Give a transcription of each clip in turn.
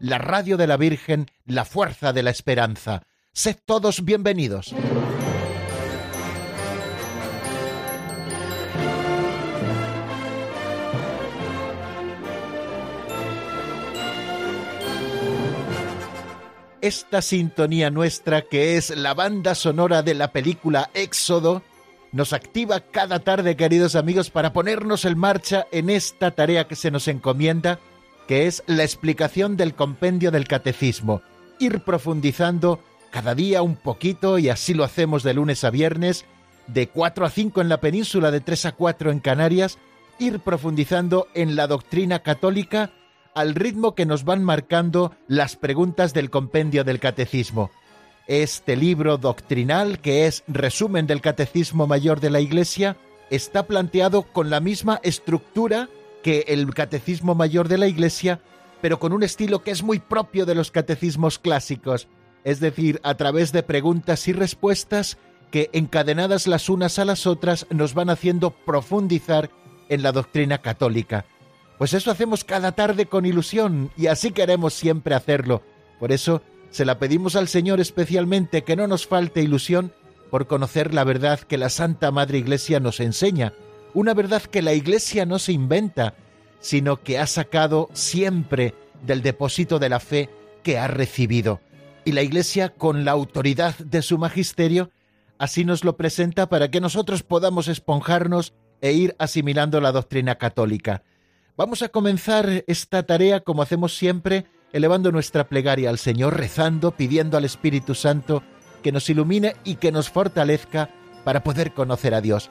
la radio de la Virgen, la fuerza de la esperanza. Sed todos bienvenidos. Esta sintonía nuestra, que es la banda sonora de la película Éxodo, nos activa cada tarde, queridos amigos, para ponernos en marcha en esta tarea que se nos encomienda, que es la explicación del compendio del catecismo, ir profundizando cada día un poquito, y así lo hacemos de lunes a viernes, de 4 a 5 en la península, de 3 a 4 en Canarias, ir profundizando en la doctrina católica al ritmo que nos van marcando las preguntas del compendio del catecismo. Este libro doctrinal, que es resumen del Catecismo Mayor de la Iglesia, está planteado con la misma estructura que el Catecismo Mayor de la Iglesia, pero con un estilo que es muy propio de los catecismos clásicos, es decir, a través de preguntas y respuestas que, encadenadas las unas a las otras, nos van haciendo profundizar en la doctrina católica. Pues eso hacemos cada tarde con ilusión y así queremos siempre hacerlo. Por eso se la pedimos al Señor especialmente que no nos falte ilusión por conocer la verdad que la Santa Madre Iglesia nos enseña, una verdad que la Iglesia no se inventa, sino que ha sacado siempre del depósito de la fe que ha recibido. Y la Iglesia, con la autoridad de su magisterio, así nos lo presenta para que nosotros podamos esponjarnos e ir asimilando la doctrina católica. Vamos a comenzar esta tarea, como hacemos siempre, elevando nuestra plegaria al Señor, rezando, pidiendo al Espíritu Santo que nos ilumine y que nos fortalezca para poder conocer a Dios.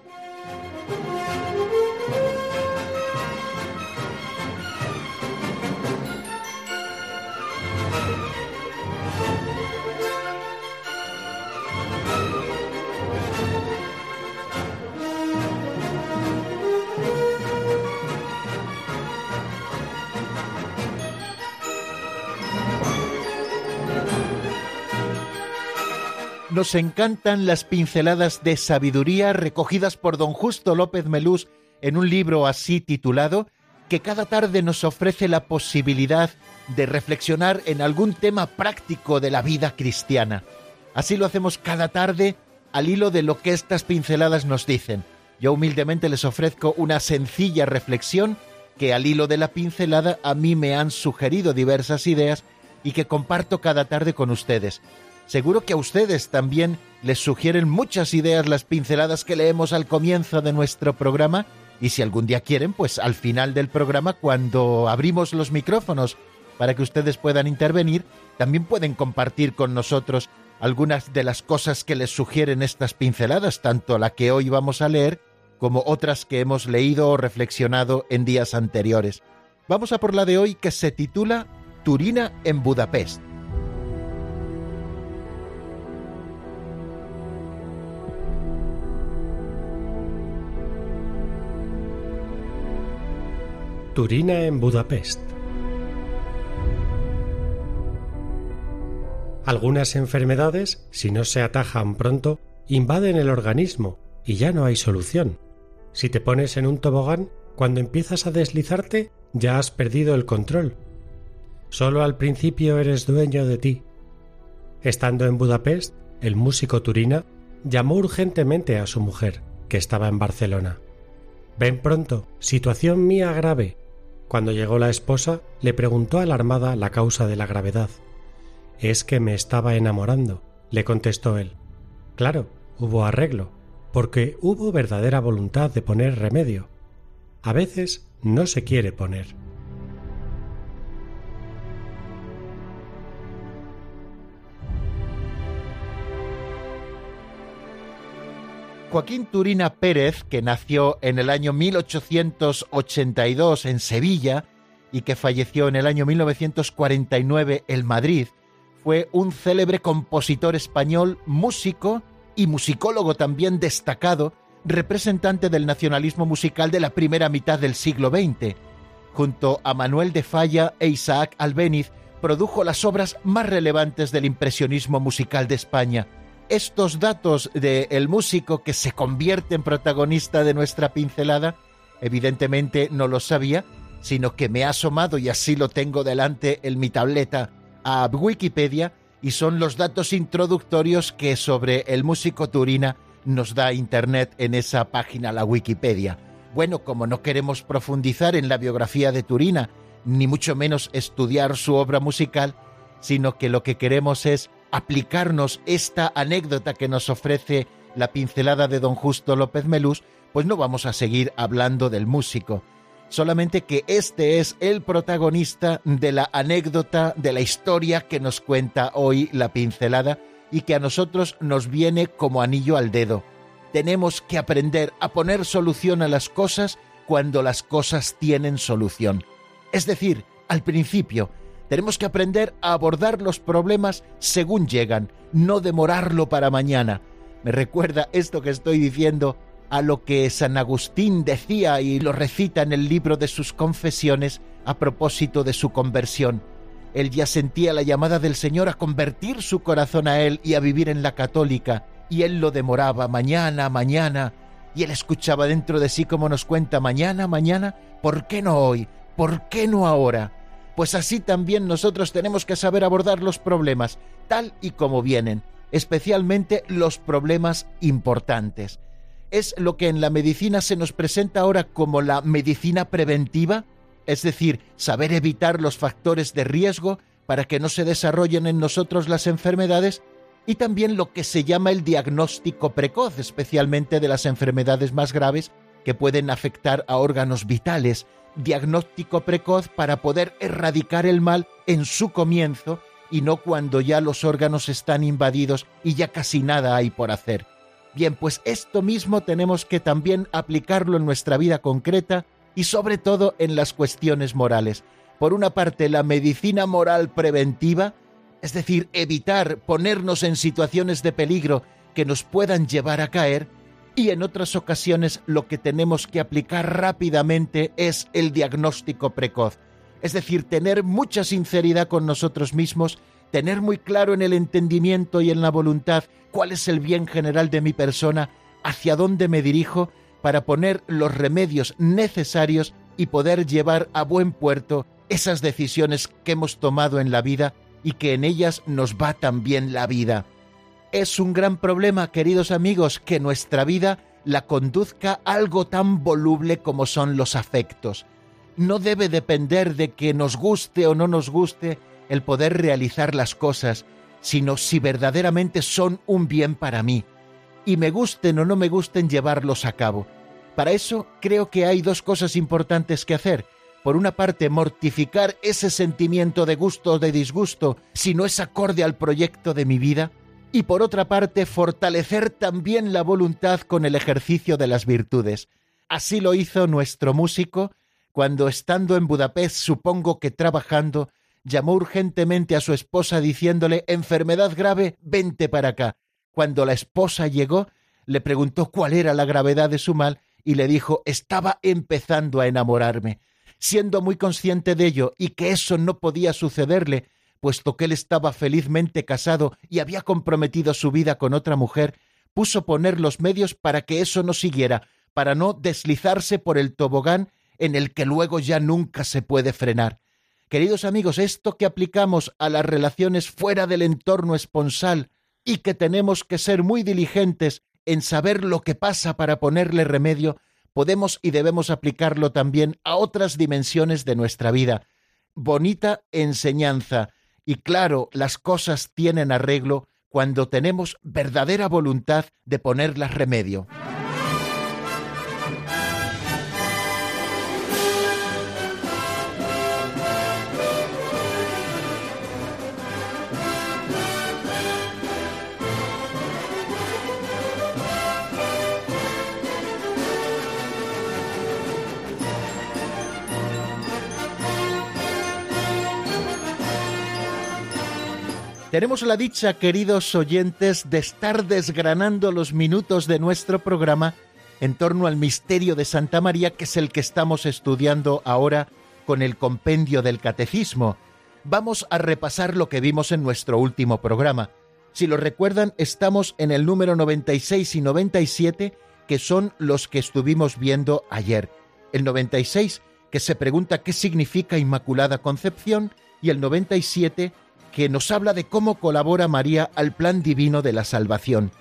Nos encantan las pinceladas de sabiduría recogidas por don Justo López Melús en un libro así titulado, que cada tarde nos ofrece la posibilidad de reflexionar en algún tema práctico de la vida cristiana. Así lo hacemos cada tarde al hilo de lo que estas pinceladas nos dicen. Yo humildemente les ofrezco una sencilla reflexión que al hilo de la pincelada a mí me han sugerido diversas ideas y que comparto cada tarde con ustedes. Seguro que a ustedes también les sugieren muchas ideas las pinceladas que leemos al comienzo de nuestro programa y si algún día quieren, pues al final del programa, cuando abrimos los micrófonos para que ustedes puedan intervenir, también pueden compartir con nosotros algunas de las cosas que les sugieren estas pinceladas, tanto la que hoy vamos a leer como otras que hemos leído o reflexionado en días anteriores. Vamos a por la de hoy que se titula Turina en Budapest. Turina en Budapest. Algunas enfermedades, si no se atajan pronto, invaden el organismo y ya no hay solución. Si te pones en un tobogán, cuando empiezas a deslizarte, ya has perdido el control. Solo al principio eres dueño de ti. Estando en Budapest, el músico Turina llamó urgentemente a su mujer, que estaba en Barcelona. Ven pronto, situación mía grave. Cuando llegó la esposa, le preguntó alarmada la causa de la gravedad. Es que me estaba enamorando, le contestó él. Claro, hubo arreglo, porque hubo verdadera voluntad de poner remedio. A veces no se quiere poner. Joaquín Turina Pérez, que nació en el año 1882 en Sevilla y que falleció en el año 1949 en Madrid, fue un célebre compositor español, músico y musicólogo también destacado, representante del nacionalismo musical de la primera mitad del siglo XX. Junto a Manuel de Falla e Isaac Albéniz, produjo las obras más relevantes del impresionismo musical de España estos datos del músico que se convierte en protagonista de nuestra pincelada, evidentemente no lo sabía, sino que me ha asomado y así lo tengo delante en mi tableta a Wikipedia y son los datos introductorios que sobre el músico Turina nos da Internet en esa página, la Wikipedia. Bueno, como no queremos profundizar en la biografía de Turina, ni mucho menos estudiar su obra musical, sino que lo que queremos es aplicarnos esta anécdota que nos ofrece la pincelada de don Justo López Melús, pues no vamos a seguir hablando del músico. Solamente que este es el protagonista de la anécdota, de la historia que nos cuenta hoy la pincelada y que a nosotros nos viene como anillo al dedo. Tenemos que aprender a poner solución a las cosas cuando las cosas tienen solución. Es decir, al principio, tenemos que aprender a abordar los problemas según llegan, no demorarlo para mañana. Me recuerda esto que estoy diciendo a lo que San Agustín decía y lo recita en el libro de sus confesiones a propósito de su conversión. Él ya sentía la llamada del Señor a convertir su corazón a Él y a vivir en la católica, y Él lo demoraba mañana, mañana, y Él escuchaba dentro de sí como nos cuenta mañana, mañana, ¿por qué no hoy? ¿Por qué no ahora? Pues así también nosotros tenemos que saber abordar los problemas tal y como vienen, especialmente los problemas importantes. Es lo que en la medicina se nos presenta ahora como la medicina preventiva, es decir, saber evitar los factores de riesgo para que no se desarrollen en nosotros las enfermedades, y también lo que se llama el diagnóstico precoz, especialmente de las enfermedades más graves que pueden afectar a órganos vitales, diagnóstico precoz para poder erradicar el mal en su comienzo y no cuando ya los órganos están invadidos y ya casi nada hay por hacer. Bien, pues esto mismo tenemos que también aplicarlo en nuestra vida concreta y sobre todo en las cuestiones morales. Por una parte, la medicina moral preventiva, es decir, evitar ponernos en situaciones de peligro que nos puedan llevar a caer, y en otras ocasiones lo que tenemos que aplicar rápidamente es el diagnóstico precoz, es decir, tener mucha sinceridad con nosotros mismos, tener muy claro en el entendimiento y en la voluntad cuál es el bien general de mi persona, hacia dónde me dirijo, para poner los remedios necesarios y poder llevar a buen puerto esas decisiones que hemos tomado en la vida y que en ellas nos va también la vida. Es un gran problema, queridos amigos, que nuestra vida la conduzca algo tan voluble como son los afectos. No debe depender de que nos guste o no nos guste el poder realizar las cosas, sino si verdaderamente son un bien para mí, y me gusten o no me gusten llevarlos a cabo. Para eso creo que hay dos cosas importantes que hacer. Por una parte, mortificar ese sentimiento de gusto o de disgusto si no es acorde al proyecto de mi vida, y por otra parte fortalecer también la voluntad con el ejercicio de las virtudes. Así lo hizo nuestro músico cuando estando en Budapest, supongo que trabajando, llamó urgentemente a su esposa diciéndole enfermedad grave, vente para acá. Cuando la esposa llegó, le preguntó cuál era la gravedad de su mal y le dijo estaba empezando a enamorarme. Siendo muy consciente de ello y que eso no podía sucederle, puesto que él estaba felizmente casado y había comprometido su vida con otra mujer, puso poner los medios para que eso no siguiera, para no deslizarse por el tobogán en el que luego ya nunca se puede frenar. Queridos amigos, esto que aplicamos a las relaciones fuera del entorno esponsal y que tenemos que ser muy diligentes en saber lo que pasa para ponerle remedio, podemos y debemos aplicarlo también a otras dimensiones de nuestra vida. Bonita enseñanza Y claro, las cosas tienen arreglo cuando tenemos verdadera voluntad de ponerlas remedio. Tenemos la dicha, queridos oyentes, de estar desgranando los minutos de nuestro programa en torno al misterio de Santa María, que es el que estamos estudiando ahora con el compendio del Catecismo. Vamos a repasar lo que vimos en nuestro último programa. Si lo recuerdan, estamos en el número 96 y 97, que son los que estuvimos viendo ayer. El 96, que se pregunta qué significa Inmaculada Concepción, y el 97, que nos habla de cómo colabora María al plan divino de la salvación.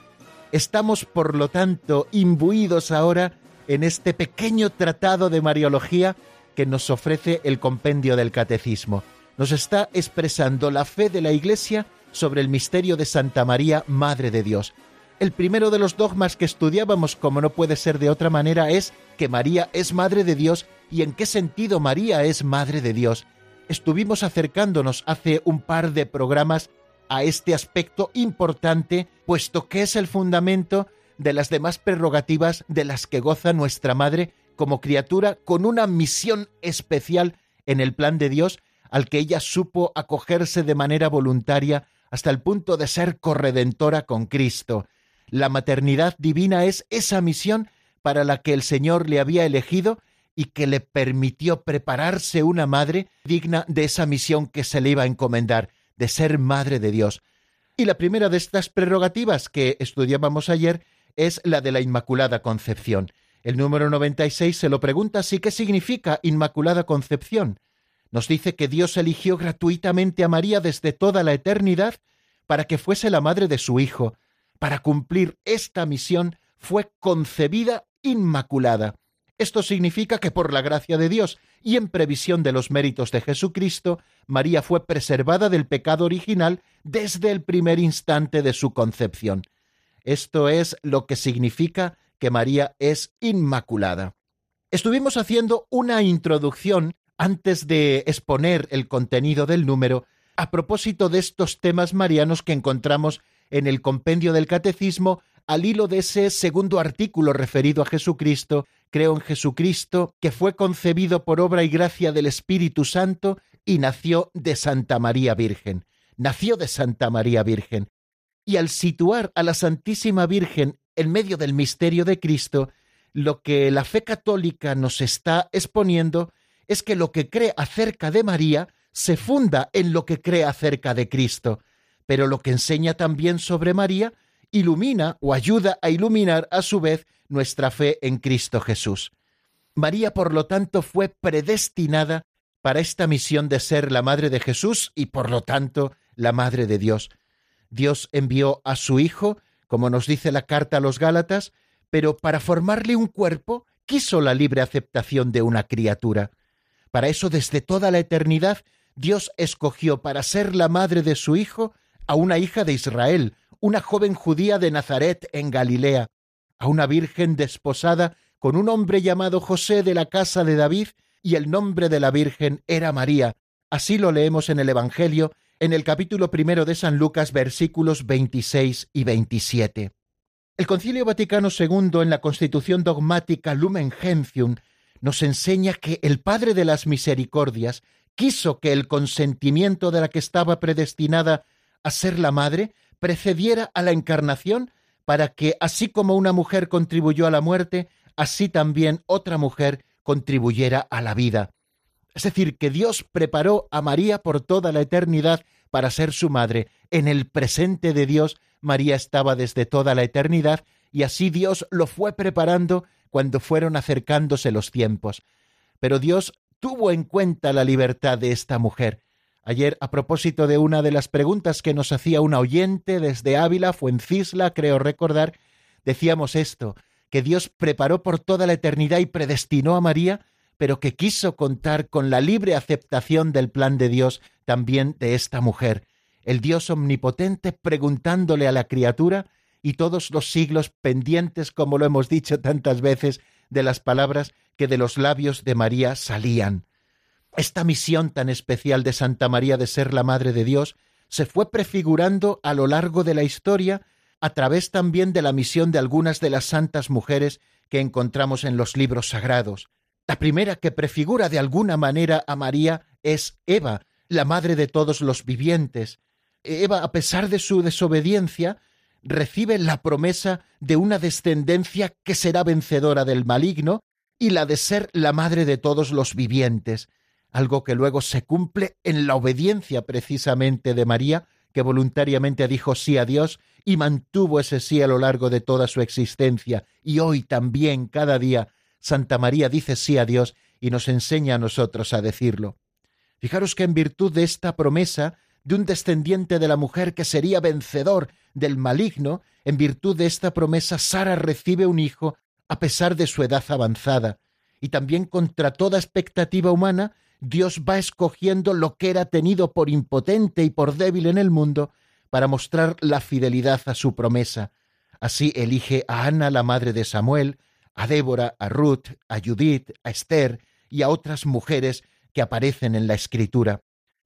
Estamos, por lo tanto, imbuidos ahora en este pequeño tratado de Mariología que nos ofrece el compendio del Catecismo. Nos está expresando la fe de la Iglesia sobre el misterio de Santa María, Madre de Dios. El primero de los dogmas que estudiábamos, como no puede ser de otra manera, es que María es Madre de Dios y en qué sentido María es Madre de Dios estuvimos acercándonos hace un par de programas a este aspecto importante, puesto que es el fundamento de las demás prerrogativas de las que goza nuestra Madre como criatura con una misión especial en el plan de Dios al que ella supo acogerse de manera voluntaria hasta el punto de ser corredentora con Cristo. La maternidad divina es esa misión para la que el Señor le había elegido y que le permitió prepararse una madre digna de esa misión que se le iba a encomendar, de ser madre de Dios. Y la primera de estas prerrogativas que estudiábamos ayer es la de la Inmaculada Concepción. El número 96 se lo pregunta así, ¿qué significa Inmaculada Concepción? Nos dice que Dios eligió gratuitamente a María desde toda la eternidad para que fuese la madre de su Hijo. Para cumplir esta misión fue concebida inmaculada. Esto significa que por la gracia de Dios y en previsión de los méritos de Jesucristo, María fue preservada del pecado original desde el primer instante de su concepción. Esto es lo que significa que María es inmaculada. Estuvimos haciendo una introducción antes de exponer el contenido del número a propósito de estos temas marianos que encontramos en el compendio del Catecismo al hilo de ese segundo artículo referido a Jesucristo creo en Jesucristo, que fue concebido por obra y gracia del Espíritu Santo y nació de Santa María Virgen. Nació de Santa María Virgen. Y al situar a la Santísima Virgen en medio del misterio de Cristo, lo que la fe católica nos está exponiendo es que lo que cree acerca de María se funda en lo que cree acerca de Cristo, pero lo que enseña también sobre María ilumina o ayuda a iluminar a su vez nuestra fe en Cristo Jesús. María, por lo tanto, fue predestinada para esta misión de ser la madre de Jesús y, por lo tanto, la madre de Dios. Dios envió a su Hijo, como nos dice la carta a los Gálatas, pero para formarle un cuerpo quiso la libre aceptación de una criatura. Para eso, desde toda la eternidad, Dios escogió para ser la madre de su Hijo a una hija de Israel, una joven judía de Nazaret en Galilea, a una virgen desposada con un hombre llamado José de la casa de David, y el nombre de la virgen era María. Así lo leemos en el Evangelio, en el capítulo primero de San Lucas, versículos 26 y 27. El Concilio Vaticano II, en la Constitución dogmática Lumen Gentium, nos enseña que el Padre de las Misericordias quiso que el consentimiento de la que estaba predestinada a ser la madre precediera a la encarnación para que, así como una mujer contribuyó a la muerte, así también otra mujer contribuyera a la vida. Es decir, que Dios preparó a María por toda la eternidad para ser su madre. En el presente de Dios, María estaba desde toda la eternidad, y así Dios lo fue preparando cuando fueron acercándose los tiempos. Pero Dios tuvo en cuenta la libertad de esta mujer, Ayer, a propósito de una de las preguntas que nos hacía una oyente desde Ávila, Fuencisla, creo recordar, decíamos esto, que Dios preparó por toda la eternidad y predestinó a María, pero que quiso contar con la libre aceptación del plan de Dios también de esta mujer, el Dios omnipotente preguntándole a la criatura y todos los siglos pendientes, como lo hemos dicho tantas veces, de las palabras que de los labios de María salían. Esta misión tan especial de Santa María de ser la Madre de Dios se fue prefigurando a lo largo de la historia a través también de la misión de algunas de las santas mujeres que encontramos en los libros sagrados. La primera que prefigura de alguna manera a María es Eva, la madre de todos los vivientes. Eva, a pesar de su desobediencia, recibe la promesa de una descendencia que será vencedora del maligno y la de ser la madre de todos los vivientes, algo que luego se cumple en la obediencia precisamente de María, que voluntariamente dijo sí a Dios y mantuvo ese sí a lo largo de toda su existencia, y hoy también, cada día, Santa María dice sí a Dios y nos enseña a nosotros a decirlo. Fijaros que en virtud de esta promesa de un descendiente de la mujer que sería vencedor del maligno, en virtud de esta promesa Sara recibe un hijo a pesar de su edad avanzada, y también contra toda expectativa humana, Dios va escogiendo lo que era tenido por impotente y por débil en el mundo para mostrar la fidelidad a su promesa. Así elige a Ana, la madre de Samuel, a Débora, a Ruth, a Judith, a Esther y a otras mujeres que aparecen en la Escritura.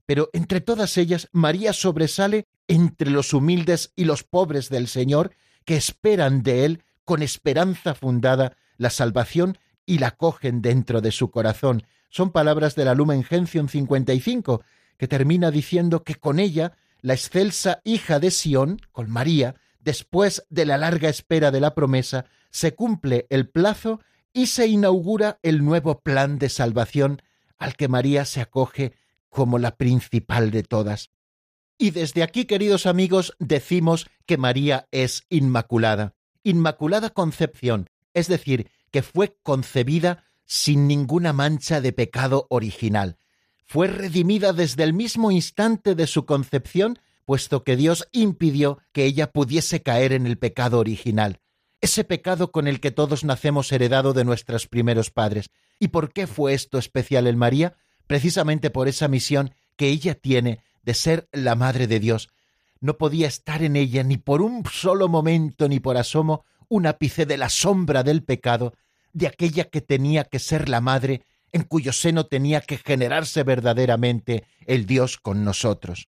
Pero entre todas ellas, María sobresale entre los humildes y los pobres del Señor, que esperan de Él con esperanza fundada la salvación y la cogen dentro de su corazón. Son palabras de la Lumen Gentium 55, que termina diciendo que con ella, la excelsa hija de Sión, con María, después de la larga espera de la promesa, se cumple el plazo y se inaugura el nuevo plan de salvación al que María se acoge como la principal de todas. Y desde aquí, queridos amigos, decimos que María es Inmaculada. Inmaculada Concepción, es decir, que fue concebida sin ninguna mancha de pecado original. Fue redimida desde el mismo instante de su concepción, puesto que Dios impidió que ella pudiese caer en el pecado original, ese pecado con el que todos nacemos heredado de nuestros primeros padres. ¿Y por qué fue esto especial en María? Precisamente por esa misión que ella tiene de ser la Madre de Dios. No podía estar en ella ni por un solo momento ni por asomo un ápice de la sombra del pecado, de aquella que tenía que ser la Madre, en cuyo seno tenía que generarse verdaderamente el Dios con nosotros.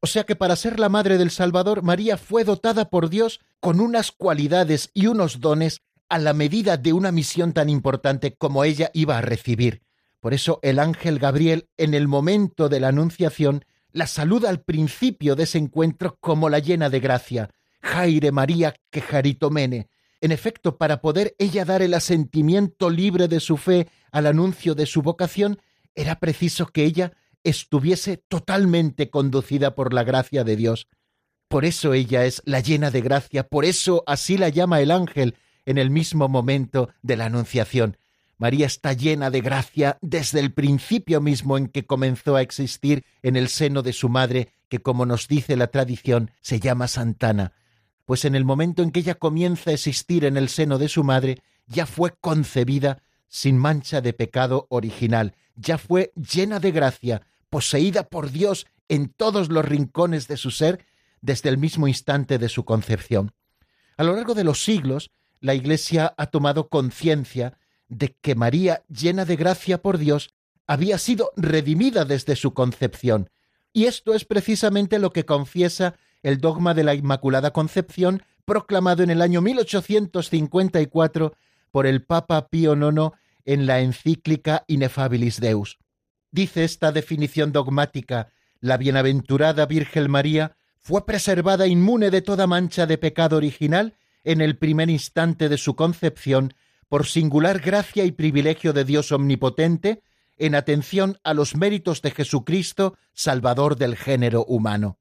O sea que para ser la Madre del Salvador, María fue dotada por Dios con unas cualidades y unos dones a la medida de una misión tan importante como ella iba a recibir. Por eso el ángel Gabriel, en el momento de la anunciación, la saluda al principio de ese encuentro como la llena de gracia, Jaire María Quejaritomene. En efecto, para poder ella dar el asentimiento libre de su fe al anuncio de su vocación, era preciso que ella estuviese totalmente conducida por la gracia de Dios. Por eso ella es la llena de gracia, por eso así la llama el ángel en el mismo momento de la Anunciación. María está llena de gracia desde el principio mismo en que comenzó a existir en el seno de su madre, que como nos dice la tradición se llama Santana, pues en el momento en que ella comienza a existir en el seno de su madre, ya fue concebida sin mancha de pecado original, ya fue llena de gracia, poseída por Dios en todos los rincones de su ser desde el mismo instante de su concepción. A lo largo de los siglos, la Iglesia ha tomado conciencia de que María, llena de gracia por Dios, había sido redimida desde su concepción. Y esto es precisamente lo que confiesa el dogma de la Inmaculada Concepción, proclamado en el año 1854 por el Papa Pío IX en la encíclica Inefabilis Deus. Dice esta definición dogmática, la bienaventurada Virgen María fue preservada inmune de toda mancha de pecado original en el primer instante de su concepción por singular gracia y privilegio de Dios omnipotente, en atención a los méritos de Jesucristo, Salvador del género humano.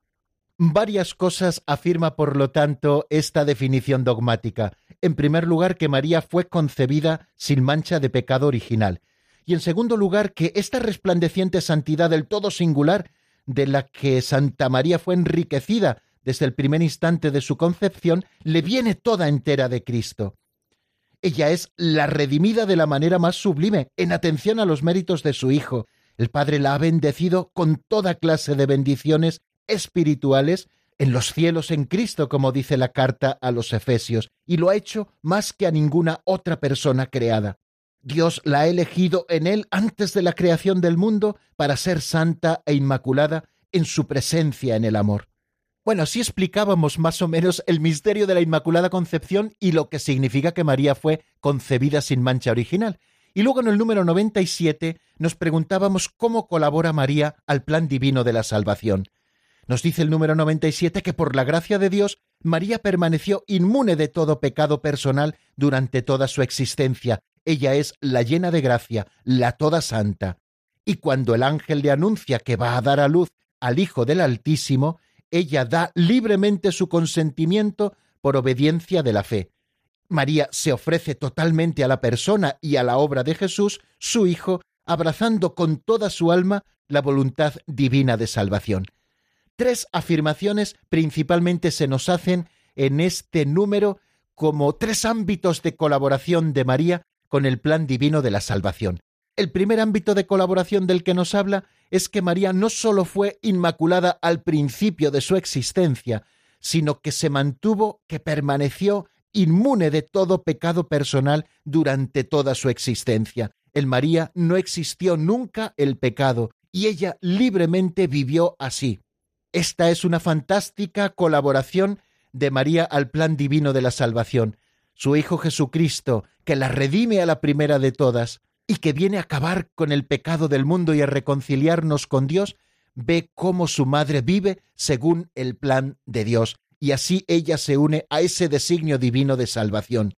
Varias cosas afirma, por lo tanto, esta definición dogmática. En primer lugar, que María fue concebida sin mancha de pecado original. Y en segundo lugar, que esta resplandeciente santidad del todo singular, de la que Santa María fue enriquecida desde el primer instante de su concepción, le viene toda entera de Cristo. Ella es la redimida de la manera más sublime, en atención a los méritos de su Hijo, El Padre la ha bendecido con toda clase de bendiciones espirituales en los cielos en Cristo, como dice la carta a los Efesios, y lo ha hecho más que a ninguna otra persona creada. Dios la ha elegido en él antes de la creación del mundo para ser santa e inmaculada en su presencia en el amor. Bueno, así explicábamos más o menos el misterio de la Inmaculada Concepción y lo que significa que María fue concebida sin mancha original. Y luego en el número 97 nos preguntábamos cómo colabora María al plan divino de la salvación. Nos dice el número 97 que por la gracia de Dios, María permaneció inmune de todo pecado personal durante toda su existencia. Ella es la llena de gracia, la toda santa. Y cuando el ángel le anuncia que va a dar a luz al Hijo del Altísimo, ella da libremente su consentimiento por obediencia de la fe. María se ofrece totalmente a la persona y a la obra de Jesús, su Hijo, abrazando con toda su alma la voluntad divina de salvación. Tres afirmaciones principalmente se nos hacen en este número como tres ámbitos de colaboración de María con el plan divino de la salvación. El primer ámbito de colaboración del que nos habla es que María no sólo fue inmaculada al principio de su existencia, sino que se mantuvo, que permaneció inmune de todo pecado personal durante toda su existencia. En María no existió nunca el pecado y ella libremente vivió así. Esta es una fantástica colaboración de María al plan divino de la salvación. Su Hijo Jesucristo, que la redime a la primera de todas y que viene a acabar con el pecado del mundo y a reconciliarnos con Dios, ve cómo su madre vive según el plan de Dios y así ella se une a ese designio divino de salvación.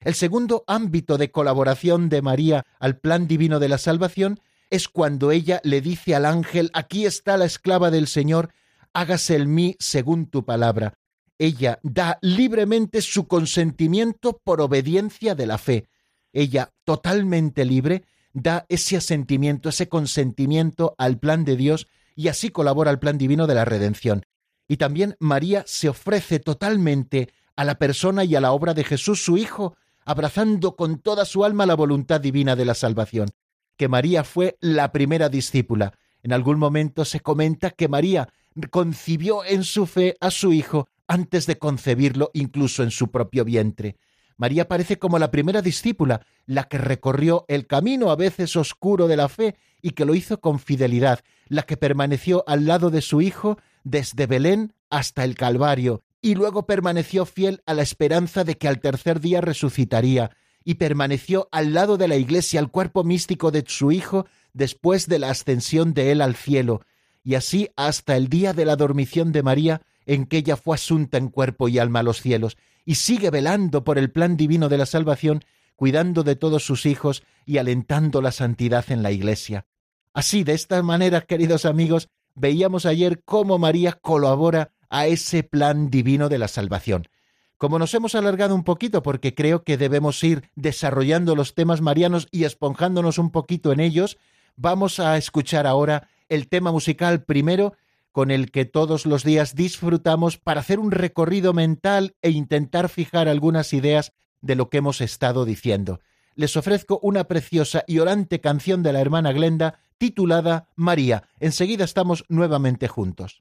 El segundo ámbito de colaboración de María al plan divino de la salvación es cuando ella le dice al ángel, aquí está la esclava del Señor, hágase el mí según tu palabra. Ella da libremente su consentimiento por obediencia de la fe. Ella, totalmente libre, da ese asentimiento, ese consentimiento al plan de Dios y así colabora al plan divino de la redención. Y también María se ofrece totalmente a la persona y a la obra de Jesús su Hijo, abrazando con toda su alma la voluntad divina de la salvación. Que María fue la primera discípula. En algún momento se comenta que María concibió en su fe a su Hijo antes de concebirlo incluso en su propio vientre. María parece como la primera discípula, la que recorrió el camino a veces oscuro de la fe y que lo hizo con fidelidad, la que permaneció al lado de su Hijo desde Belén hasta el Calvario, y luego permaneció fiel a la esperanza de que al tercer día resucitaría, y permaneció al lado de la Iglesia, al cuerpo místico de su Hijo, después de la ascensión de él al cielo, y así hasta el día de la dormición de María, en que ella fue asunta en cuerpo y alma a los cielos, y sigue velando por el plan divino de la salvación, cuidando de todos sus hijos y alentando la santidad en la Iglesia. Así, de esta manera, queridos amigos, veíamos ayer cómo María colabora a ese plan divino de la salvación. Como nos hemos alargado un poquito porque creo que debemos ir desarrollando los temas marianos y esponjándonos un poquito en ellos, vamos a escuchar ahora el tema musical primero con el que todos los días disfrutamos para hacer un recorrido mental e intentar fijar algunas ideas de lo que hemos estado diciendo. Les ofrezco una preciosa y orante canción de la hermana Glenda titulada María. Enseguida estamos nuevamente juntos.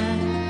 time.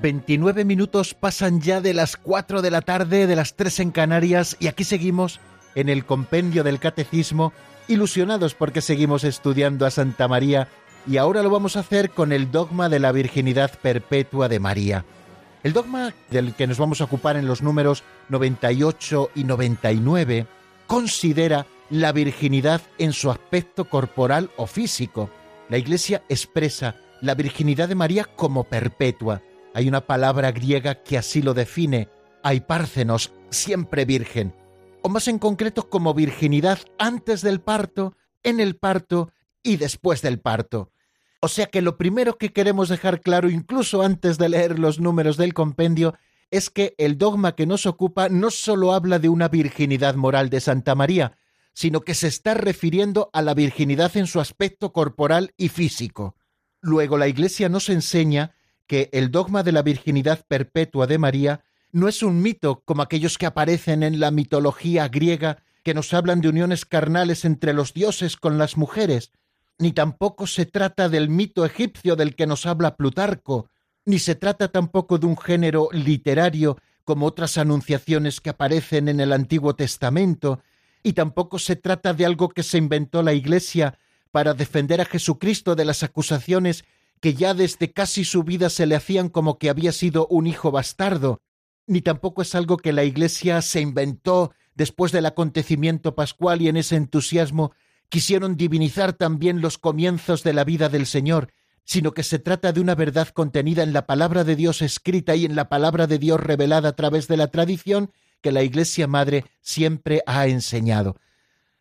Veintinueve minutos pasan ya de las 4 de la tarde, de las 3 en Canarias, y aquí seguimos en el compendio del Catecismo, ilusionados porque seguimos estudiando a Santa María, y ahora lo vamos a hacer con el dogma de la virginidad perpetua de María. El dogma del que nos vamos a ocupar en los números 98 y 99 considera la virginidad en su aspecto corporal o físico. La Iglesia expresa la virginidad de María como perpetua. Hay una palabra griega que así lo define, aipárcenos, siempre virgen, o más en concreto como virginidad antes del parto, en el parto y después del parto. O sea que lo primero que queremos dejar claro, incluso antes de leer los números del compendio, es que el dogma que nos ocupa no solo habla de una virginidad moral de Santa María, sino que se está refiriendo a la virginidad en su aspecto corporal y físico. Luego la Iglesia nos enseña que el dogma de la virginidad perpetua de María no es un mito como aquellos que aparecen en la mitología griega que nos hablan de uniones carnales entre los dioses con las mujeres, ni tampoco se trata del mito egipcio del que nos habla Plutarco, ni se trata tampoco de un género literario como otras anunciaciones que aparecen en el Antiguo Testamento, y tampoco se trata de algo que se inventó la Iglesia para defender a Jesucristo de las acusaciones que ya desde casi su vida se le hacían como que había sido un hijo bastardo, ni tampoco es algo que la Iglesia se inventó después del acontecimiento pascual y en ese entusiasmo quisieron divinizar también los comienzos de la vida del Señor, sino que se trata de una verdad contenida en la palabra de Dios escrita y en la palabra de Dios revelada a través de la tradición que la Iglesia Madre siempre ha enseñado.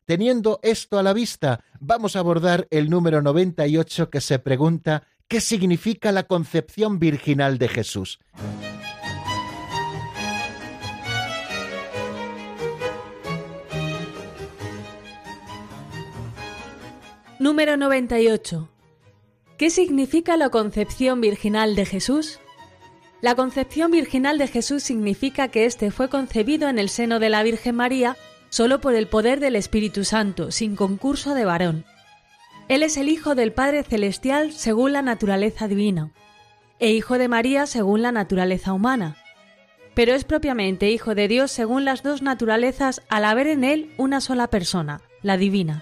Teniendo esto a la vista, vamos a abordar el número 98 que se pregunta ¿qué significa la concepción virginal de Jesús? Número 98. ¿Qué significa la concepción virginal de Jesús? La concepción virginal de Jesús significa que éste fue concebido en el seno de la Virgen María solo por el poder del Espíritu Santo, sin concurso de varón. Él es el Hijo del Padre Celestial según la naturaleza divina, e Hijo de María según la naturaleza humana, pero es propiamente Hijo de Dios según las dos naturalezas al haber en él una sola persona, la divina.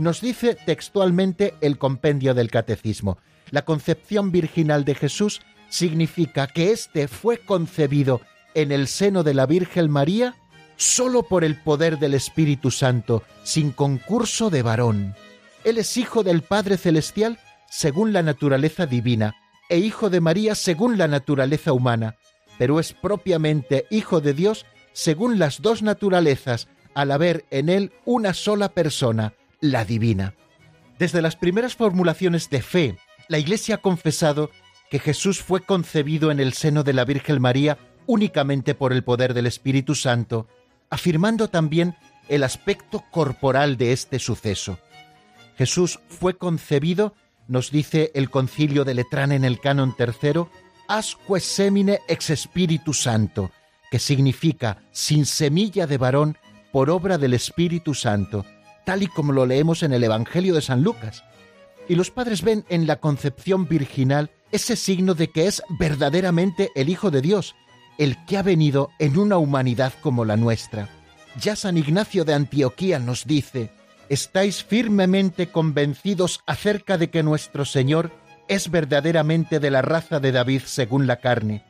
Nos dice textualmente el compendio del Catecismo. La concepción virginal de Jesús significa que éste fue concebido en el seno de la Virgen María solo por el poder del Espíritu Santo, sin concurso de varón. Él es hijo del Padre Celestial según la naturaleza divina, e hijo de María según la naturaleza humana, pero es propiamente hijo de Dios según las dos naturalezas, al haber en él una sola persona, la divina. Desde las primeras formulaciones de fe, la Iglesia ha confesado que Jesús fue concebido en el seno de la Virgen María únicamente por el poder del Espíritu Santo, afirmando también el aspecto corporal de este suceso. Jesús fue concebido, nos dice el concilio de Letrán en el canon tercero, asque semine ex Espíritu Santo, que significa sin semilla de varón por obra del Espíritu Santo, tal y como lo leemos en el Evangelio de San Lucas. Y los padres ven en la concepción virginal ese signo de que es verdaderamente el Hijo de Dios, el que ha venido en una humanidad como la nuestra. Ya San Ignacio de Antioquía nos dice, ¿estáis firmemente convencidos acerca de que nuestro Señor es verdaderamente de la raza de David según la carne,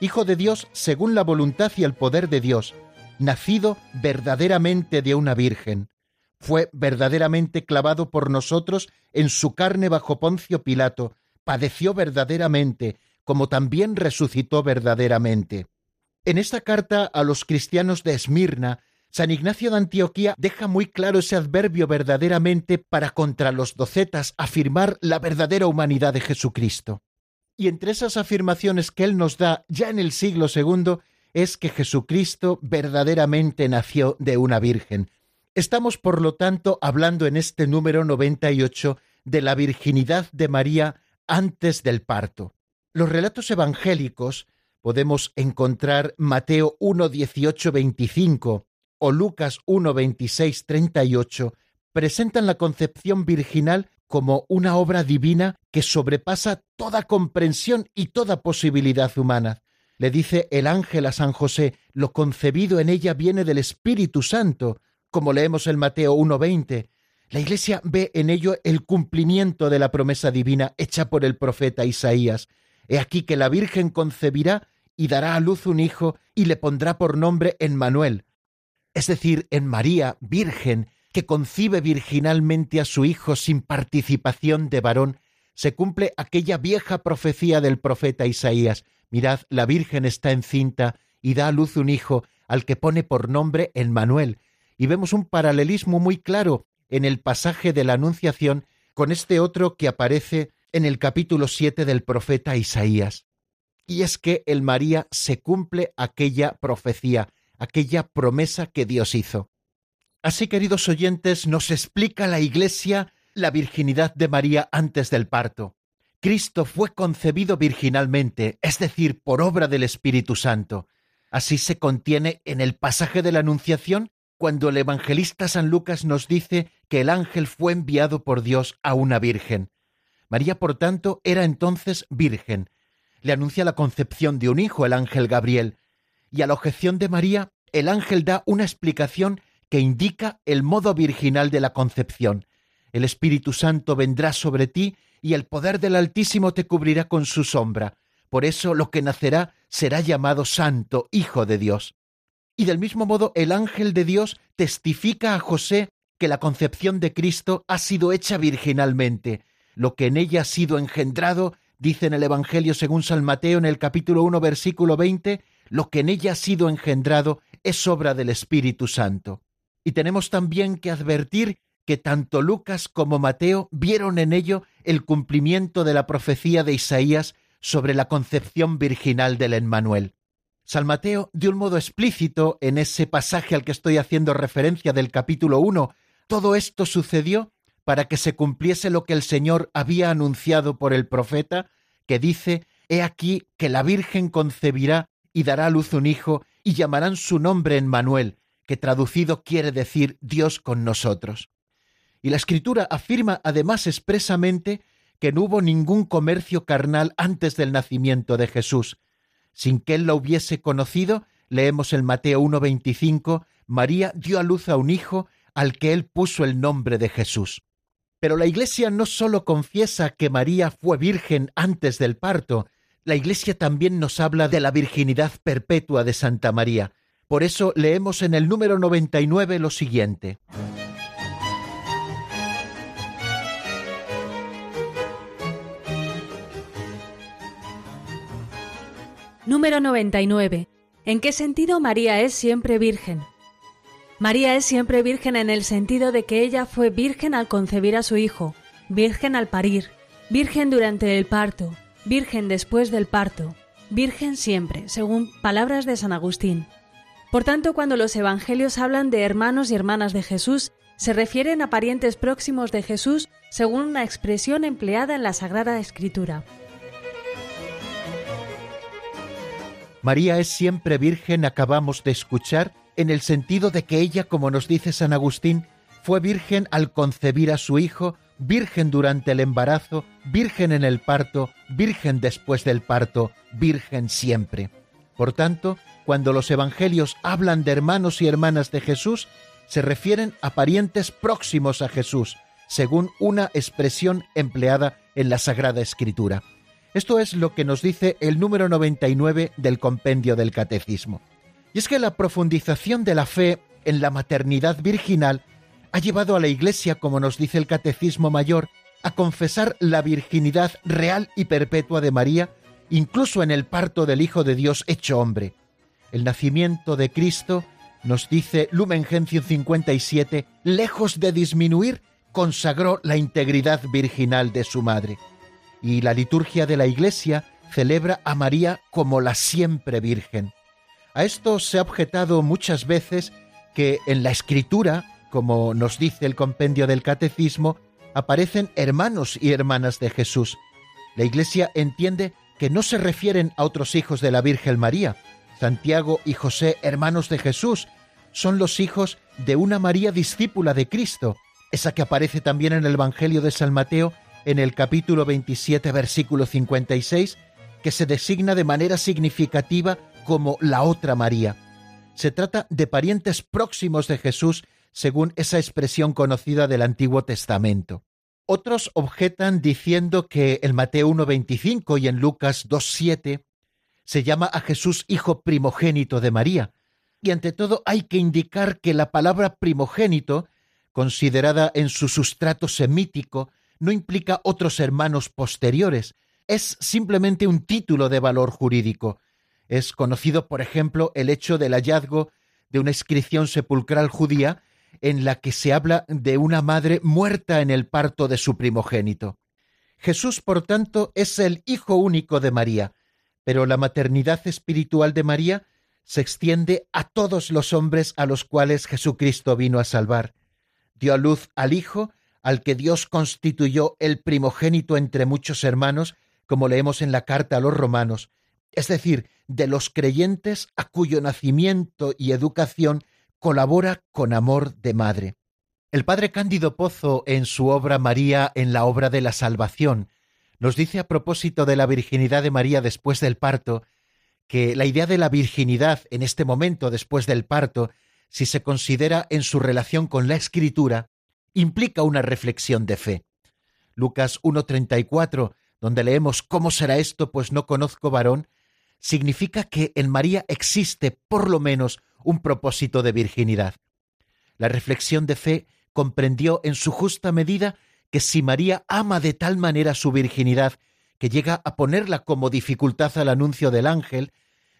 Hijo de Dios según la voluntad y el poder de Dios, nacido verdaderamente de una virgen? fue verdaderamente clavado por nosotros en su carne bajo Poncio Pilato, padeció verdaderamente, como también resucitó verdaderamente. En esta carta a los cristianos de Esmirna, San Ignacio de Antioquía deja muy claro ese adverbio verdaderamente para contra los docetas afirmar la verdadera humanidad de Jesucristo. Y entre esas afirmaciones que él nos da ya en el siglo II es que Jesucristo verdaderamente nació de una virgen, Estamos, por lo tanto, hablando en este número 98 de la virginidad de María antes del parto. Los relatos evangélicos podemos encontrar Mateo 1, 18, 25 o Lucas 1, 26, 38, presentan la concepción virginal como una obra divina que sobrepasa toda comprensión y toda posibilidad humana. Le dice el ángel a San José, lo concebido en ella viene del Espíritu Santo, como leemos en Mateo 1.20. La Iglesia ve en ello el cumplimiento de la promesa divina hecha por el profeta Isaías. He aquí que la Virgen concebirá y dará a luz un hijo y le pondrá por nombre Emmanuel, es decir, en María, Virgen, que concibe virginalmente a su hijo sin participación de varón, se cumple aquella vieja profecía del profeta Isaías. Mirad, la Virgen está encinta y da a luz un hijo al que pone por nombre Emmanuel, y vemos un paralelismo muy claro en el pasaje de la Anunciación con este otro que aparece en el capítulo 7 del profeta Isaías. Y es que el María se cumple aquella profecía, aquella promesa que Dios hizo. Así, queridos oyentes, nos explica la Iglesia la virginidad de María antes del parto. Cristo fue concebido virginalmente, es decir, por obra del Espíritu Santo. Así se contiene en el pasaje de la Anunciación cuando el evangelista San Lucas nos dice que el ángel fue enviado por Dios a una virgen. María, por tanto, era entonces virgen. Le anuncia la concepción de un hijo el ángel Gabriel, y a la objeción de María, el ángel da una explicación que indica el modo virginal de la concepción. El Espíritu Santo vendrá sobre ti y el poder del Altísimo te cubrirá con su sombra. Por eso lo que nacerá será llamado Santo, Hijo de Dios. Y del mismo modo el ángel de Dios testifica a José que la concepción de Cristo ha sido hecha virginalmente. Lo que en ella ha sido engendrado, dice en el Evangelio según San Mateo en el capítulo 1 versículo 20, lo que en ella ha sido engendrado es obra del Espíritu Santo. Y tenemos también que advertir que tanto Lucas como Mateo vieron en ello el cumplimiento de la profecía de Isaías sobre la concepción virginal del Emmanuel. San Mateo, de un modo explícito, en ese pasaje al que estoy haciendo referencia del capítulo 1, todo esto sucedió para que se cumpliese lo que el Señor había anunciado por el profeta, que dice, He aquí que la Virgen concebirá y dará a luz un hijo, y llamarán su nombre en Manuel, que traducido quiere decir Dios con nosotros. Y la Escritura afirma además expresamente que no hubo ningún comercio carnal antes del nacimiento de Jesús, sin que él lo hubiese conocido, leemos en Mateo 1.25, María dio a luz a un hijo al que él puso el nombre de Jesús. Pero la Iglesia no sólo confiesa que María fue virgen antes del parto, la Iglesia también nos habla de la virginidad perpetua de Santa María. Por eso leemos en el número 99 lo siguiente. Número 99. ¿En qué sentido María es siempre virgen? María es siempre virgen en el sentido de que ella fue virgen al concebir a su hijo, virgen al parir, virgen durante el parto, virgen después del parto, virgen siempre, según palabras de San Agustín. Por tanto, cuando los evangelios hablan de hermanos y hermanas de Jesús, se refieren a parientes próximos de Jesús según una expresión empleada en la Sagrada Escritura. María es siempre virgen, acabamos de escuchar, en el sentido de que ella, como nos dice San Agustín, fue virgen al concebir a su hijo, virgen durante el embarazo, virgen en el parto, virgen después del parto, virgen siempre. Por tanto, cuando los evangelios hablan de hermanos y hermanas de Jesús, se refieren a parientes próximos a Jesús, según una expresión empleada en la Sagrada Escritura. Esto es lo que nos dice el número 99 del compendio del Catecismo. Y es que la profundización de la fe en la maternidad virginal ha llevado a la Iglesia, como nos dice el Catecismo Mayor, a confesar la virginidad real y perpetua de María, incluso en el parto del Hijo de Dios hecho hombre. El nacimiento de Cristo, nos dice Lumen Gentium 57, lejos de disminuir, consagró la integridad virginal de su madre y la liturgia de la Iglesia celebra a María como la siempre Virgen. A esto se ha objetado muchas veces que en la Escritura, como nos dice el compendio del Catecismo, aparecen hermanos y hermanas de Jesús. La Iglesia entiende que no se refieren a otros hijos de la Virgen María. Santiago y José, hermanos de Jesús, son los hijos de una María discípula de Cristo, esa que aparece también en el Evangelio de San Mateo en el capítulo 27, versículo 56, que se designa de manera significativa como la otra María. Se trata de parientes próximos de Jesús, según esa expresión conocida del Antiguo Testamento. Otros objetan diciendo que en Mateo 1.25 y en Lucas 2.7 se llama a Jesús hijo primogénito de María. Y ante todo hay que indicar que la palabra primogénito, considerada en su sustrato semítico, no implica otros hermanos posteriores, es simplemente un título de valor jurídico. Es conocido, por ejemplo, el hecho del hallazgo de una inscripción sepulcral judía en la que se habla de una madre muerta en el parto de su primogénito. Jesús, por tanto, es el Hijo único de María, pero la maternidad espiritual de María se extiende a todos los hombres a los cuales Jesucristo vino a salvar. Dio a luz al Hijo, al que Dios constituyó el primogénito entre muchos hermanos, como leemos en la carta a los romanos, es decir, de los creyentes a cuyo nacimiento y educación colabora con amor de madre. El padre Cándido Pozo, en su obra María en la obra de la salvación, nos dice a propósito de la virginidad de María después del parto, que la idea de la virginidad en este momento después del parto, si se considera en su relación con la escritura, implica una reflexión de fe. Lucas 1.34, donde leemos ¿Cómo será esto? pues no conozco varón, significa que en María existe por lo menos un propósito de virginidad. La reflexión de fe comprendió en su justa medida que si María ama de tal manera su virginidad que llega a ponerla como dificultad al anuncio del ángel,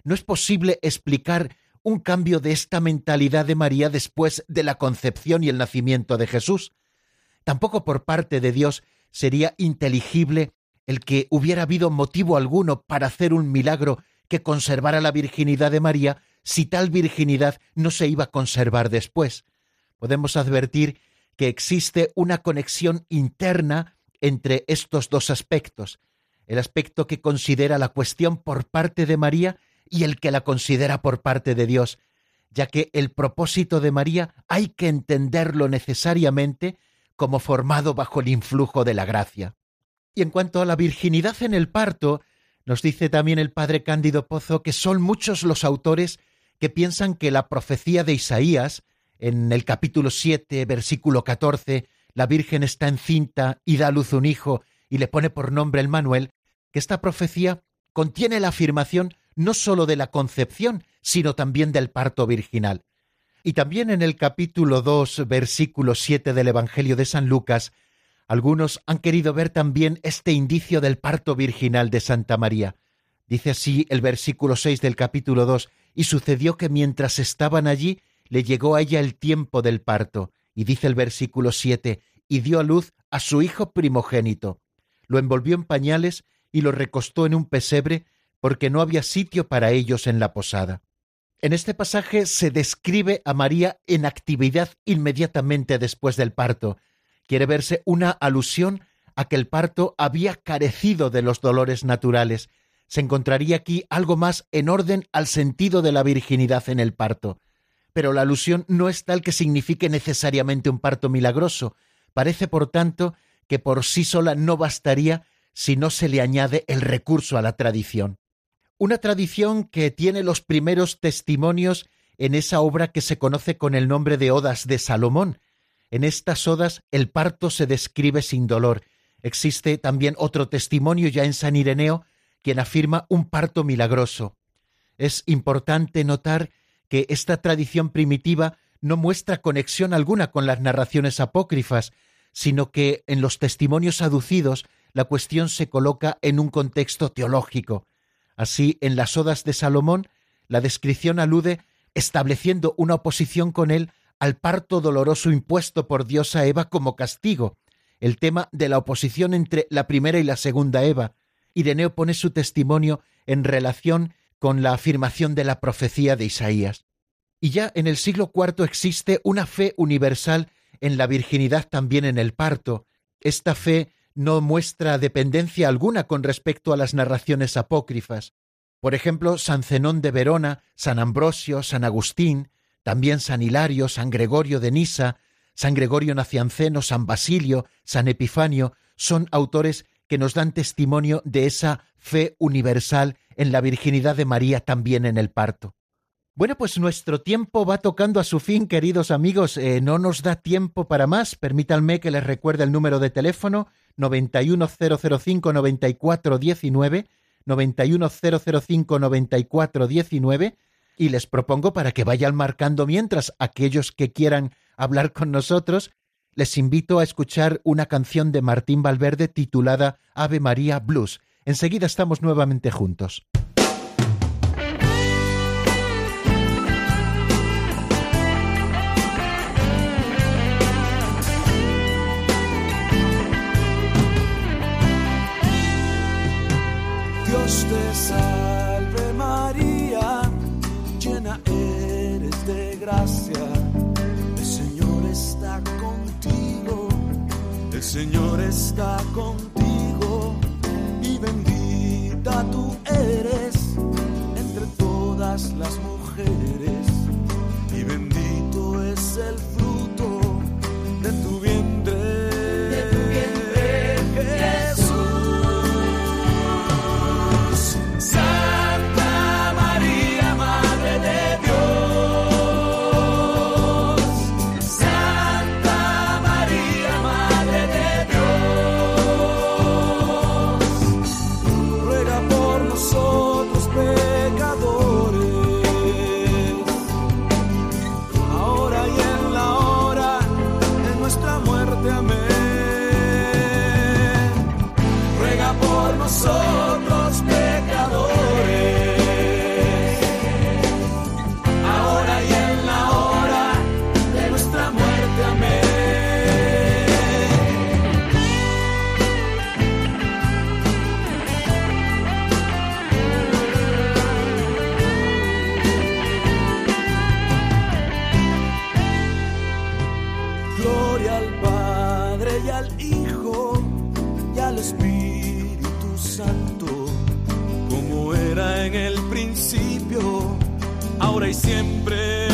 no es posible explicar un cambio de esta mentalidad de María después de la concepción y el nacimiento de Jesús. Tampoco por parte de Dios sería inteligible el que hubiera habido motivo alguno para hacer un milagro que conservara la virginidad de María si tal virginidad no se iba a conservar después. Podemos advertir que existe una conexión interna entre estos dos aspectos, el aspecto que considera la cuestión por parte de María y el que la considera por parte de Dios, ya que el propósito de María hay que entenderlo necesariamente como formado bajo el influjo de la gracia. Y en cuanto a la virginidad en el parto, nos dice también el padre Cándido Pozo que son muchos los autores que piensan que la profecía de Isaías, en el capítulo 7, versículo 14, la Virgen está encinta y da a luz un hijo y le pone por nombre el Manuel, que esta profecía contiene la afirmación no sólo de la concepción, sino también del parto virginal. Y también en el capítulo 2, versículo 7 del Evangelio de San Lucas, algunos han querido ver también este indicio del parto virginal de Santa María. Dice así el versículo 6 del capítulo 2, y sucedió que mientras estaban allí, le llegó a ella el tiempo del parto, y dice el versículo 7, y dio a luz a su hijo primogénito. Lo envolvió en pañales y lo recostó en un pesebre, porque no había sitio para ellos en la posada. En este pasaje se describe a María en actividad inmediatamente después del parto, quiere verse una alusión a que el parto había carecido de los dolores naturales. Se encontraría aquí algo más en orden al sentido de la virginidad en el parto. Pero la alusión no es tal que signifique necesariamente un parto milagroso. Parece, por tanto, que por sí sola no bastaría si no se le añade el recurso a la tradición. Una tradición que tiene los primeros testimonios en esa obra que se conoce con el nombre de Odas de Salomón, en estas odas el parto se describe sin dolor. Existe también otro testimonio ya en San Ireneo, quien afirma un parto milagroso. Es importante notar que esta tradición primitiva no muestra conexión alguna con las narraciones apócrifas, sino que en los testimonios aducidos la cuestión se coloca en un contexto teológico. Así, en las odas de Salomón, la descripción alude estableciendo una oposición con él al parto doloroso impuesto por Dios a Eva como castigo, el tema de la oposición entre la primera y la segunda Eva. Ireneo pone su testimonio en relación con la afirmación de la profecía de Isaías. Y ya en el siglo IV existe una fe universal en la virginidad también en el parto. Esta fe no muestra dependencia alguna con respecto a las narraciones apócrifas. Por ejemplo, San Zenón de Verona, San Ambrosio, San Agustín, también San Hilario, San Gregorio de Nisa, San Gregorio Nacianceno, San Basilio, San Epifanio, son autores que nos dan testimonio de esa fe universal en la virginidad de María también en el parto. Bueno, pues nuestro tiempo va tocando a su fin, queridos amigos. Eh, no nos da tiempo para más. Permítanme que les recuerde el número de teléfono 910059419, 910059419 y les propongo para que vayan marcando mientras aquellos que quieran hablar con nosotros, les invito a escuchar una canción de Martín Valverde titulada Ave María Blues. Enseguida estamos nuevamente juntos. Dios te salve. El Señor está contigo y bendita tú eres entre todas las mujeres. Y bendito es el y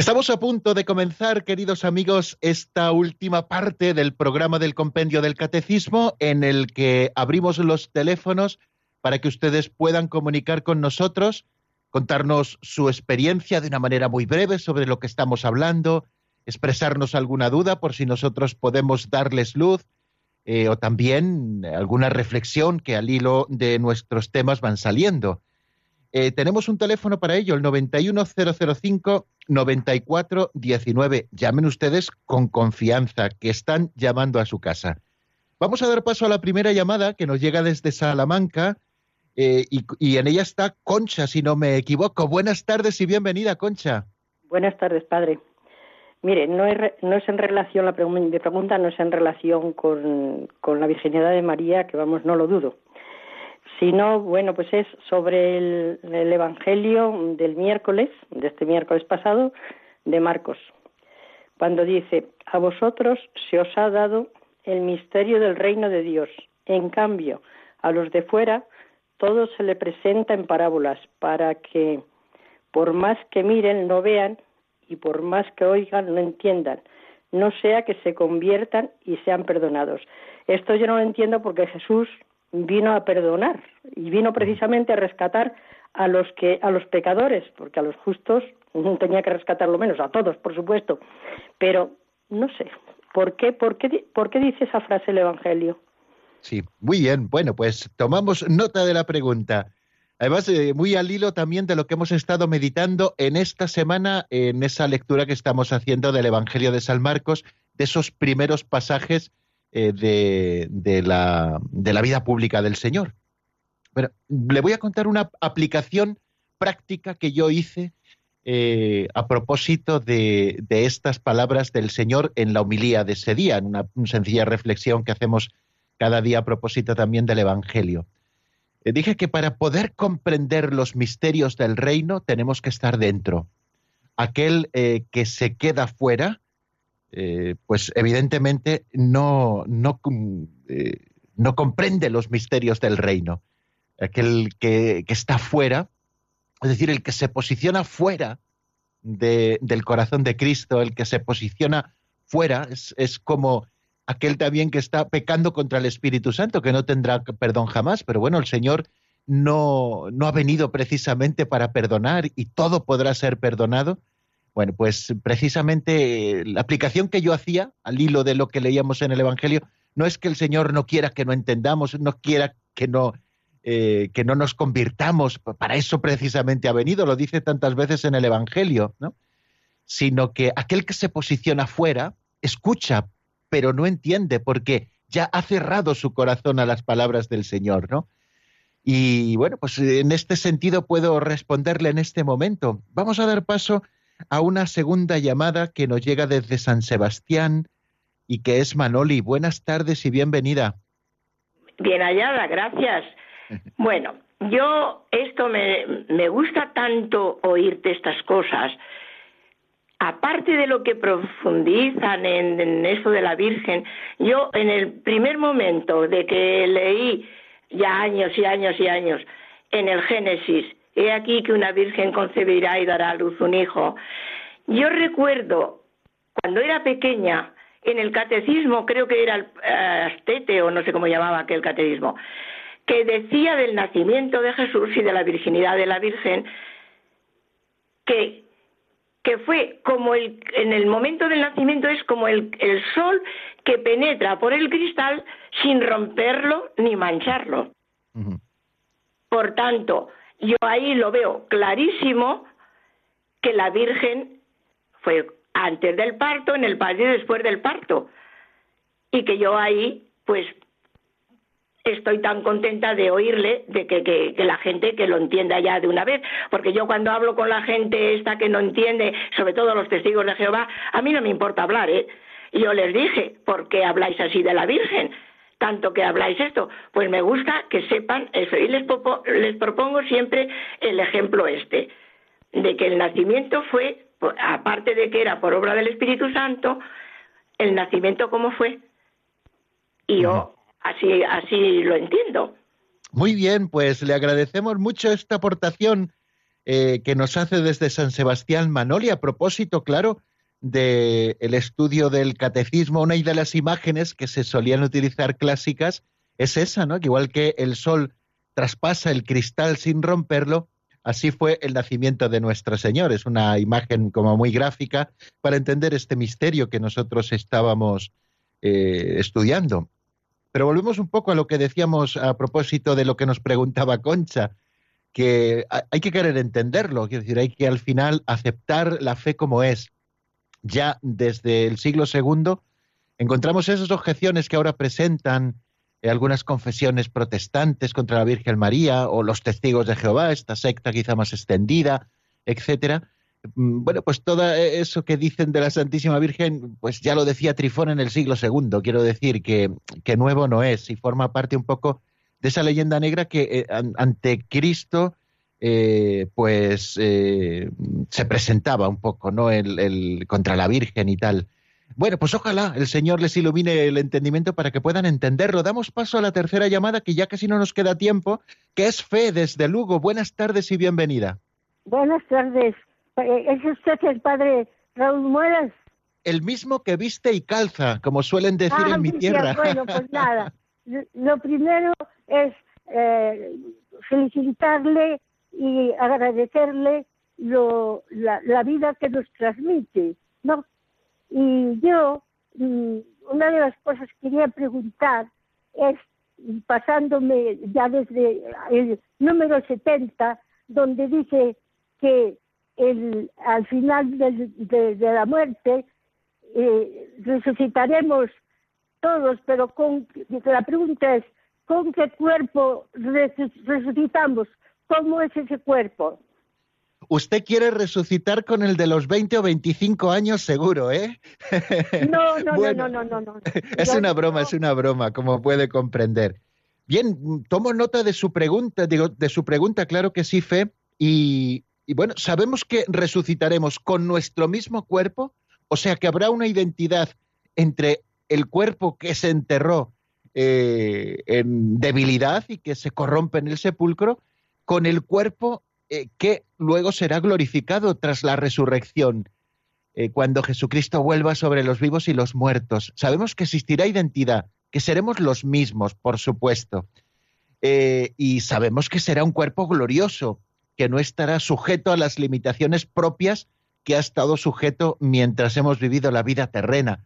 Estamos a punto de comenzar, queridos amigos, esta última parte del programa del Compendio del Catecismo en el que abrimos los teléfonos para que ustedes puedan comunicar con nosotros, contarnos su experiencia de una manera muy breve sobre lo que estamos hablando, expresarnos alguna duda por si nosotros podemos darles luz eh, o también alguna reflexión que al hilo de nuestros temas van saliendo. Eh, tenemos un teléfono para ello, el 91005-9419. Llamen ustedes con confianza, que están llamando a su casa. Vamos a dar paso a la primera llamada que nos llega desde Salamanca eh, y, en ella está Concha, si no me equivoco. Buenas tardes y bienvenida, Concha. Buenas tardes, padre. Mire, no es, no es en relación, la pregun- mi pregunta no es en relación con, con la virginidad de María, que vamos, no lo dudo, sino, bueno, pues es sobre el, el Evangelio del miércoles, de este miércoles pasado, de Marcos, cuando dice, a vosotros se os ha dado el misterio del reino de Dios, en cambio, a los de fuera, todo se le presenta en parábolas, para que, por más que miren, no vean, y por más que oigan, no entiendan, no sea que se conviertan y sean perdonados. Esto yo no lo entiendo porque Jesús vino a perdonar y vino precisamente a rescatar a los que a los pecadores, porque a los justos mm, tenía que rescatar lo menos, a todos, por supuesto. Pero no sé, ¿por qué por qué por qué dice esa frase el evangelio? Sí, muy bien. Bueno, pues tomamos nota de la pregunta. Además, eh, muy al hilo también de lo que hemos estado meditando en esta semana, en esa lectura que estamos haciendo del Evangelio de San Marcos, de esos primeros pasajes eh, de, la, de la vida pública del Señor. Bueno, le voy a contar una aplicación práctica que yo hice eh, a propósito de, de estas palabras del Señor en la homilía de ese día, en una, sencilla reflexión que hacemos cada día a propósito también del Evangelio. Eh, dije que para poder comprender los misterios del reino tenemos que estar dentro. Aquel que se queda fuera, eh, pues evidentemente no, no, no, comprende los misterios del reino. Aquel que, está fuera, es decir, el que se posiciona fuera de, del corazón de Cristo, el que se posiciona fuera, es, es como aquel también que está pecando contra el Espíritu Santo, que no tendrá perdón jamás, pero bueno, el Señor no, no ha venido precisamente para perdonar y todo podrá ser perdonado. Bueno, pues precisamente la aplicación que yo hacía al hilo de lo que leíamos en el Evangelio no es que el Señor no quiera que no entendamos, no quiera que no, eh, que no nos convirtamos, para eso precisamente ha venido, lo dice tantas veces en el Evangelio, ¿no? sino que aquel que se posiciona fuera escucha pero no entiende porque ya ha cerrado su corazón a las palabras del Señor, ¿no? Y bueno, pues en este sentido puedo responderle en este momento. Vamos a dar paso una segunda llamada que nos llega desde San Sebastián y que es Manoli. Buenas tardes y bienvenida. Bien hallada, gracias. Bueno, yo esto me, me gusta tanto oírte estas cosas aparte de lo que profundizan en, eso de la Virgen, yo en el primer momento de que leí ya años y años y años en el Génesis, he aquí que una Virgen concebirá y dará a luz un hijo, yo recuerdo cuando era pequeña, en el catecismo, creo que era el eh, Astete o no sé cómo llamaba aquel catecismo, que decía del nacimiento de Jesús y de la virginidad de la Virgen, que que fue como el, en el momento del nacimiento es como el, el sol que penetra por el cristal sin romperlo ni mancharlo. Por tanto, yo ahí lo veo clarísimo que la Virgen fue antes del parto, en el parto y después del parto. Y que yo ahí, pues, estoy tan contenta de oírle, de que, la gente que lo entienda ya de una vez, porque yo cuando hablo con la gente esta que no entiende, sobre todo los testigos de Jehová, a mí no me importa hablar, ¿eh? Yo les dije, ¿por qué habláis así de la Virgen? Tanto que habláis esto, pues me gusta que sepan eso. Y les, les propongo siempre el ejemplo este, de que el nacimiento fue, aparte de que era por obra del Espíritu Santo, el nacimiento cómo fue. Y yo Así, así lo entiendo. Muy bien, pues le agradecemos mucho esta aportación eh, que nos hace desde San Sebastián Manoli a propósito, claro, del el estudio del catecismo. Una de las imágenes que se solían utilizar clásicas es esa, ¿no? Que igual que el sol traspasa el cristal sin romperlo, así fue el nacimiento de Nuestro Señor. Es una imagen como muy gráfica para entender este misterio que nosotros estábamos eh, estudiando. Pero volvemos un poco a lo que decíamos a propósito de lo que nos preguntaba Concha, que hay que querer entenderlo, es decir, hay que al final aceptar la fe como es. Ya desde el siglo II encontramos esas objeciones que ahora presentan eh, algunas confesiones protestantes contra la Virgen María o los testigos de Jehová, esta secta quizá más extendida, etcétera, Mm, bueno, pues todo eso que dicen de la Santísima Virgen, pues ya lo decía Trifón en el siglo II, quiero decir que, nuevo no es y forma parte un poco de esa leyenda negra que eh, ante Cristo eh, pues eh, se presentaba un poco, ¿no? El, contra la Virgen y tal. Bueno, pues ojalá el Señor les ilumine el entendimiento para que puedan entenderlo. Damos paso a la tercera llamada, que ya casi no nos queda tiempo, que es Fe desde Lugo. Buenas tardes y bienvenida. Buenas tardes. Eh, ¿Es usted el padre Raúl Muelas? El mismo que viste y calza, como suelen decir ah, en mi tierra. Bueno, pues nada. Lo primero es eh, felicitarle y agradecerle lo, la, vida que nos transmite, ¿no? Y yo, mm, una de las cosas que quería preguntar es, pasándome ya desde el número 70, donde dice que el, al final de, la muerte eh, resucitaremos todos, pero con, la pregunta es, ¿con qué cuerpo resucitamos? ¿Cómo es ese cuerpo? Usted quiere resucitar con el de los 20 o 25 años seguro, ¿eh? No, no, no, no, no, no, Es una broma, es una broma, como puede comprender. Bien, tomo nota de su pregunta, digo, de su pregunta, claro que sí, Fe, y, y bueno, sabemos que resucitaremos con nuestro mismo cuerpo, o sea que habrá una identidad entre el cuerpo que se enterró eh, en debilidad y que se corrompe en el sepulcro, con el cuerpo eh, que luego será glorificado tras la resurrección, eh, cuando Jesucristo vuelva sobre los vivos y los muertos. Sabemos que existirá identidad, que seremos los mismos, por supuesto. y sabemos que será un cuerpo glorioso, que no estará sujeto a las limitaciones propias que ha estado sujeto mientras hemos vivido la vida terrena.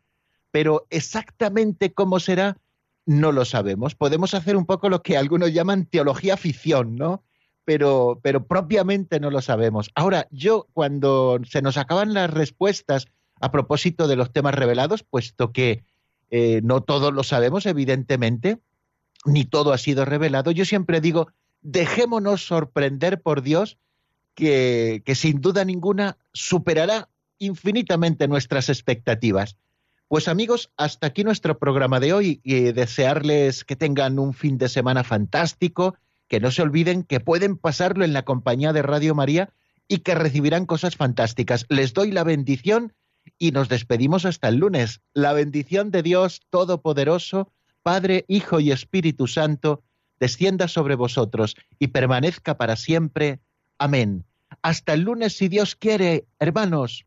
Pero exactamente cómo será, no lo sabemos. Podemos hacer un poco lo que algunos llaman teología ficción, ¿no? Pero, pero propiamente no lo sabemos. Ahora, yo cuando se nos acaban las respuestas a propósito de los temas revelados, puesto que eh, no todos lo sabemos, evidentemente, ni todo ha sido revelado, yo siempre digo, dejémonos sorprender por Dios que, sin duda ninguna superará infinitamente nuestras expectativas. Pues amigos, hasta aquí nuestro programa de hoy y desearles que tengan un fin de semana fantástico, que no se olviden que pueden pasarlo en la compañía de Radio María y que recibirán cosas fantásticas. Les doy la bendición y nos despedimos hasta el lunes. La bendición de Dios Todopoderoso, Padre, Hijo y Espíritu Santo, descienda sobre vosotros y permanezca para siempre. Amén. Hasta el lunes, si Dios quiere, hermanos.